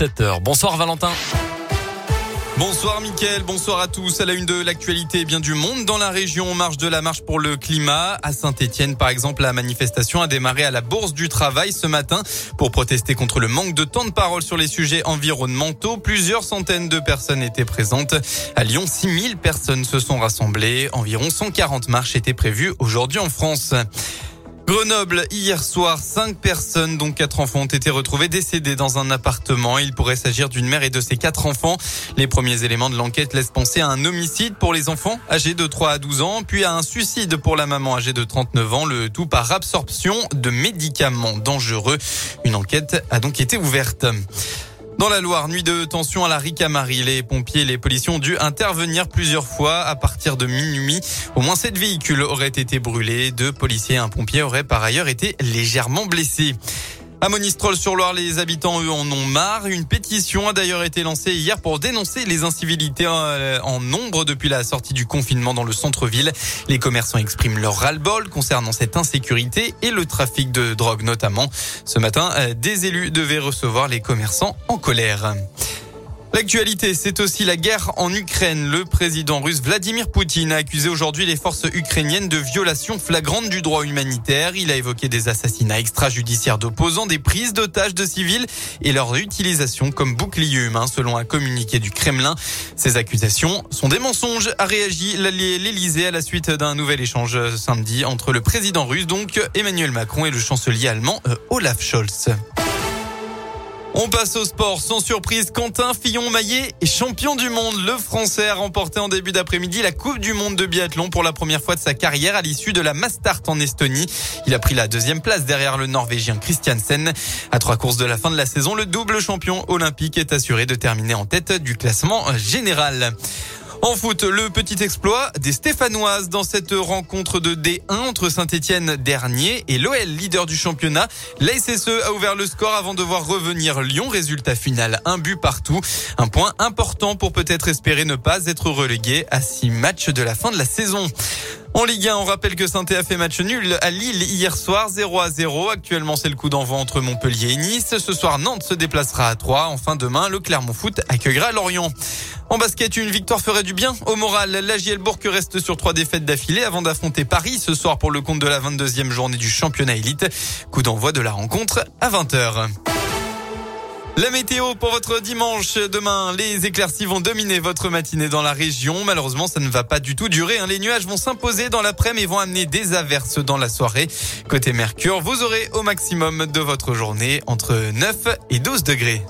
17h. Bonsoir Valentin. Bonsoir Mickaël, bonsoir à tous. À la une de l'actualité, bien du monde dans la région marche de la marche pour le climat. À Saint-Etienne, par exemple, la manifestation a démarré à la Bourse du Travail ce matin pour protester contre le manque de temps de parole sur les sujets environnementaux. Plusieurs centaines de personnes étaient présentes. À Lyon, 6000 personnes se sont rassemblées. Environ 140 marches étaient prévues aujourd'hui en France. Grenoble, hier soir, cinq personnes, dont quatre enfants, ont été retrouvés décédés dans un appartement. Il pourrait s'agir d'une mère et de ses quatre enfants. Les premiers éléments de l'enquête laissent penser à un homicide pour les enfants âgés de 3 à 12 ans, puis à un suicide pour la maman âgée de 39 ans, le tout par absorption de médicaments dangereux. Une enquête a donc été ouverte. Dans la Loire, nuit de tension à la Ricamari. Les pompiers et les policiers ont dû intervenir plusieurs fois à partir de minuit. Au moins sept véhicules auraient été brûlés. Deux policiers et un pompier auraient par ailleurs été légèrement blessés. À Monistrol-sur-Loire, les habitants, eux, en ont marre. Une pétition a d'ailleurs été lancée hier pour dénoncer les incivilités euh, en nombre depuis la sortie du confinement dans le centre-ville. Les commerçants expriment leur ras-le-bol concernant cette insécurité et le trafic de drogue notamment. Ce matin, euh, des élus devaient recevoir les commerçants en colère. L'actualité, c'est aussi la guerre en Ukraine. Le président russe Vladimir Poutine a accusé aujourd'hui les forces ukrainiennes de violation flagrante du droit humanitaire. Il a évoqué des assassinats extrajudiciaires d'opposants, des prises d'otages de civils et leur utilisation comme bouclier humain, selon un communiqué du Kremlin. Ces accusations sont des mensonges, a réagi l'Elysée à la suite d'un nouvel échange samedi entre le président russe, donc Emmanuel Macron, et le chancelier allemand euh, Olaf Scholz. On passe au sport. Sans surprise, Quentin Fillon-Maillet est champion du monde. Le Français a remporté en début d'après-midi la Coupe du monde de biathlon pour la première fois de sa carrière à l'issue de la Mastart en Estonie. Il a pris la deuxième place derrière le Norvégien Christiansen. À trois courses de la fin de la saison, le double champion olympique est assuré de terminer en tête du classement général. En foot, le petit exploit des Stéphanoises dans cette rencontre de D1 entre Saint-Etienne dernier et l'OL leader du championnat. La SSE a ouvert le score avant de voir revenir Lyon. Résultat final, un but partout. Un point important pour peut-être espérer ne pas être relégué à six matchs de la fin de la saison. En Ligue 1, on rappelle que saint a fait match nul à Lille hier soir, 0 à 0. Actuellement, c'est le coup d'envoi entre Montpellier et Nice. Ce soir, Nantes se déplacera à 3. Enfin, demain, le Clermont Foot accueillera Lorient. En basket, une victoire ferait du bien au moral. La Bourg reste sur trois défaites d'affilée avant d'affronter Paris ce soir pour le compte de la 22e journée du championnat élite. Coup d'envoi de la rencontre à 20h. La météo pour votre dimanche. Demain, les éclaircies vont dominer votre matinée dans la région. Malheureusement, ça ne va pas du tout durer. Hein. Les nuages vont s'imposer dans l'après-midi et vont amener des averses dans la soirée. Côté Mercure, vous aurez au maximum de votre journée entre 9 et 12 degrés.